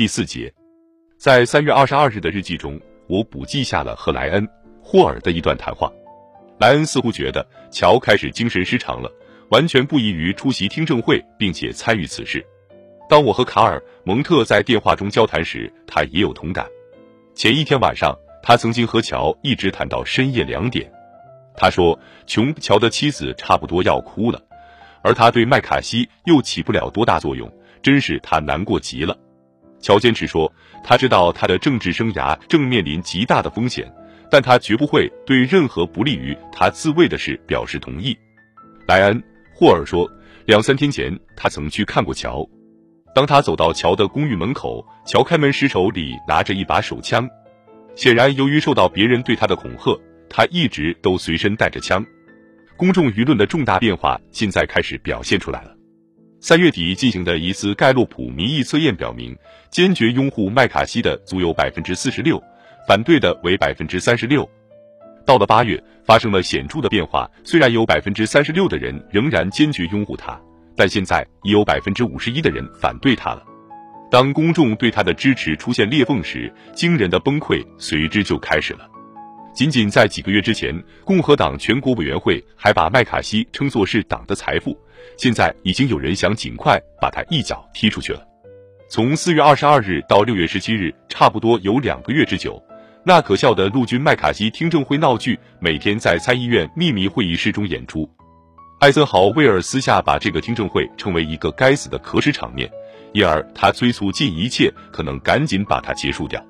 第四节，在三月二十二日的日记中，我补记下了和莱恩·霍尔的一段谈话。莱恩似乎觉得乔开始精神失常了，完全不宜于出席听证会，并且参与此事。当我和卡尔·蒙特在电话中交谈时，他也有同感。前一天晚上，他曾经和乔一直谈到深夜两点。他说，琼乔的妻子差不多要哭了，而他对麦卡锡又起不了多大作用，真是他难过极了。乔坚持说，他知道他的政治生涯正面临极大的风险，但他绝不会对任何不利于他自卫的事表示同意。莱恩·霍尔说，两三天前他曾去看过乔。当他走到乔的公寓门口，乔开门时手里拿着一把手枪。显然，由于受到别人对他的恐吓，他一直都随身带着枪。公众舆论的重大变化现在开始表现出来了。三月底进行的一次盖洛普民意测验表明，坚决拥护麦卡锡的足有百分之四十六，反对的为百分之三十六。到了八月，发生了显著的变化，虽然有百分之三十六的人仍然坚决拥护他。但现在已有百分之五十一的人反对他了。当公众对他的支持出现裂缝时，惊人的崩溃随之就开始了。仅仅在几个月之前，共和党全国委员会还把麦卡锡称作是党的财富，现在已经有人想尽快把他一脚踢出去了。从四月二十二日到六月十七日，差不多有两个月之久，那可笑的陆军麦卡锡听证会闹剧每天在参议院秘密会议室中演出。艾森豪威尔私下把这个听证会称为一个该死的可耻场面，因而他催促尽一切可能赶紧把它结束掉。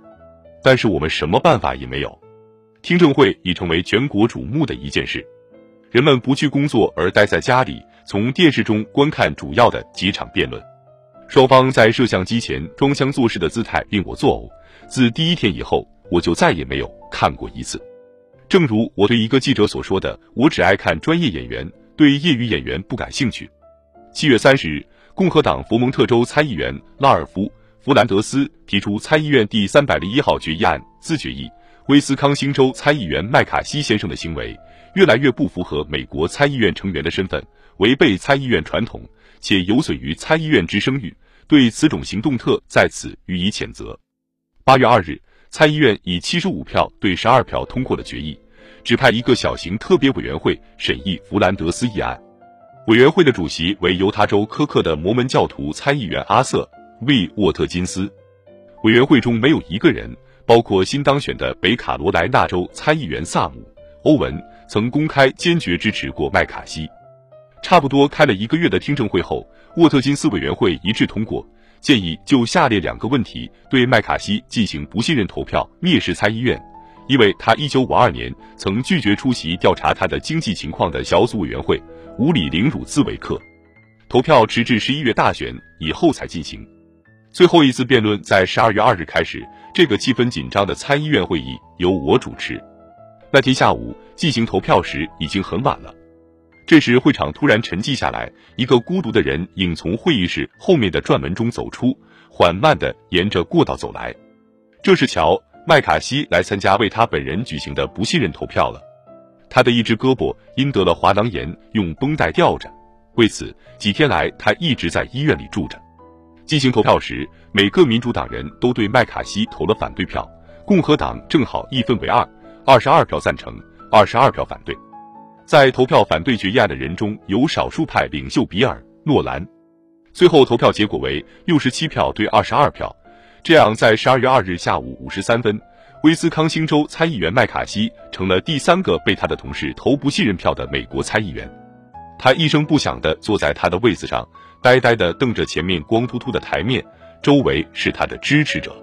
但是我们什么办法也没有，听证会已成为全国瞩目的一件事。人们不去工作而待在家里，从电视中观看主要的几场辩论。双方在摄像机前装腔作势的姿态令我作呕。自第一天以后，我就再也没有看过一次。正如我对一个记者所说的：“我只爱看专业演员。”对业余演员不感兴趣。七月三十日，共和党佛蒙特州参议员拉尔夫·弗兰德斯提出参议院第三百零一号决议案自决议。威斯康星州参议员麦卡锡先生的行为越来越不符合美国参议院成员的身份，违背参议院传统，且有损于参议院之声誉。对此种行动特在此予以谴责。八月二日，参议院以七十五票对十二票通过了决议。指派一个小型特别委员会审议弗兰德斯议案。委员会的主席为犹他州科克的摩门教徒参议员阿瑟 ·V· 沃特金斯。委员会中没有一个人，包括新当选的北卡罗来纳州参议员萨姆·欧文，曾公开坚决支持过麦卡锡。差不多开了一个月的听证会后，沃特金斯委员会一致通过建议，就下列两个问题对麦卡锡进行不信任投票，蔑视参议院。因为他一九五二年曾拒绝出席调查他的经济情况的小组委员会，无理凌辱兹维克。投票迟至十一月大选以后才进行。最后一次辩论在十二月二日开始。这个气氛紧张的参议院会议由我主持。那天下午进行投票时已经很晚了。这时会场突然沉寂下来，一个孤独的人影从会议室后面的转门中走出，缓慢地沿着过道走来。这是乔。麦卡锡来参加为他本人举行的不信任投票了。他的一只胳膊因得了滑囊炎，用绷带吊着。为此，几天来他一直在医院里住着。进行投票时，每个民主党人都对麦卡锡投了反对票，共和党正好一分为二，二十二票赞成，二十二票反对。在投票反对决议案的人中有少数派领袖比尔·诺兰。最后投票结果为六十七票对二十二票。这样，在十二月二日下午五时三分，威斯康星州参议员麦卡锡成了第三个被他的同事投不信任票的美国参议员。他一声不响地坐在他的位子上，呆呆地瞪着前面光秃秃的台面，周围是他的支持者。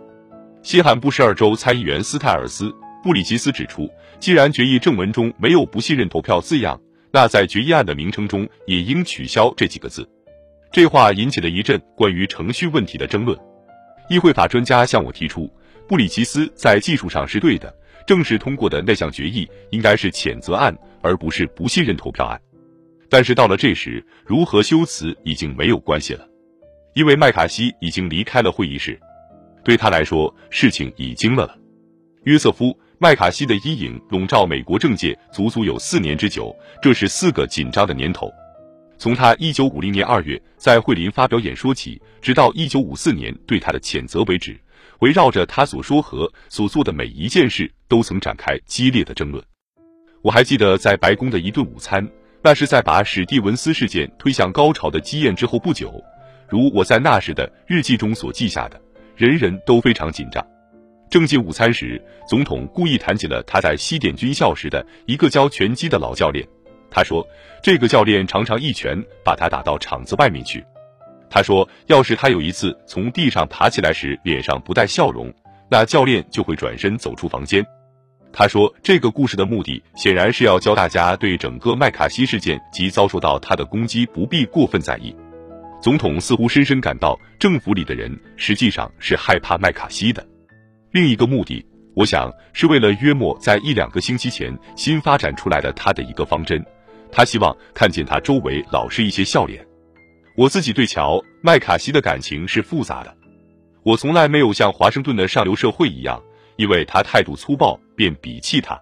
西汉布什尔州参议员斯泰尔斯·布里奇斯指出，既然决议正文中没有不信任投票字样，那在决议案的名称中也应取消这几个字。这话引起了一阵关于程序问题的争论。议会法专家向我提出，布里奇斯在技术上是对的，正式通过的那项决议应该是谴责案，而不是不信任投票案。但是到了这时，如何修辞已经没有关系了，因为麦卡锡已经离开了会议室。对他来说，事情已经了了。约瑟夫·麦卡锡的阴影笼罩美国政界足足有四年之久，这是四个紧张的年头。从他一九五零年二月在惠林发表演说起，直到一九五四年对他的谴责为止，围绕着他所说和所做的每一件事，都曾展开激烈的争论。我还记得在白宫的一顿午餐，那是在把史蒂文斯事件推向高潮的积宴之后不久。如我在那时的日记中所记下的，人人都非常紧张。正进午餐时，总统故意谈起了他在西点军校时的一个教拳击的老教练。他说，这个教练常常一拳把他打到场子外面去。他说，要是他有一次从地上爬起来时脸上不带笑容，那教练就会转身走出房间。他说，这个故事的目的显然是要教大家对整个麦卡锡事件及遭受到他的攻击不必过分在意。总统似乎深深感到，政府里的人实际上是害怕麦卡锡的。另一个目的，我想是为了约莫在一两个星期前新发展出来的他的一个方针。他希望看见他周围老是一些笑脸。我自己对乔麦卡锡的感情是复杂的。我从来没有像华盛顿的上流社会一样，因为他态度粗暴便鄙弃他。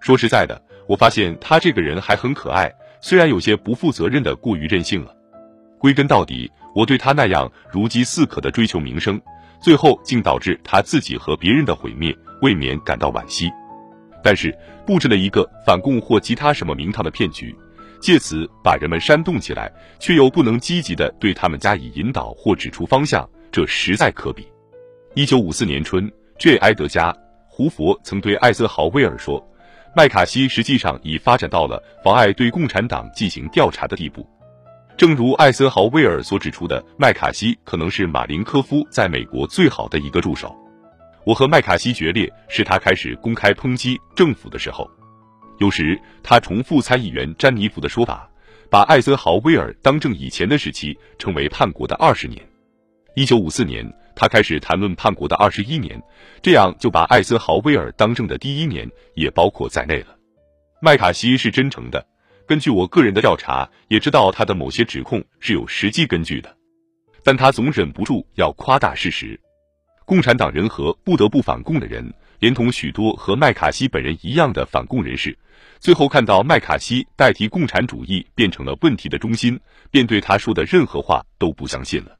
说实在的，我发现他这个人还很可爱，虽然有些不负责任的过于任性了。归根到底，我对他那样如饥似渴的追求名声，最后竟导致他自己和别人的毁灭，未免感到惋惜。但是布置了一个反共或其他什么名堂的骗局，借此把人们煽动起来，却又不能积极的对他们加以引导或指出方向，这实在可比。一九五四年春，J. 埃德加·胡佛曾对艾森豪威尔说：“麦卡锡实际上已发展到了妨碍对共产党进行调查的地步。”正如艾森豪威尔所指出的，麦卡锡可能是马林科夫在美国最好的一个助手。我和麦卡锡决裂是他开始公开抨击政府的时候。有时他重复参议员詹妮弗的说法，把艾森豪威尔当政以前的时期称为叛国的二十年。一九五四年，他开始谈论叛国的二十一年，这样就把艾森豪威尔当政的第一年也包括在内了。麦卡锡是真诚的。根据我个人的调查，也知道他的某些指控是有实际根据的，但他总忍不住要夸大事实。共产党人和不得不反共的人，连同许多和麦卡锡本人一样的反共人士，最后看到麦卡锡代替共产主义变成了问题的中心，便对他说的任何话都不相信了。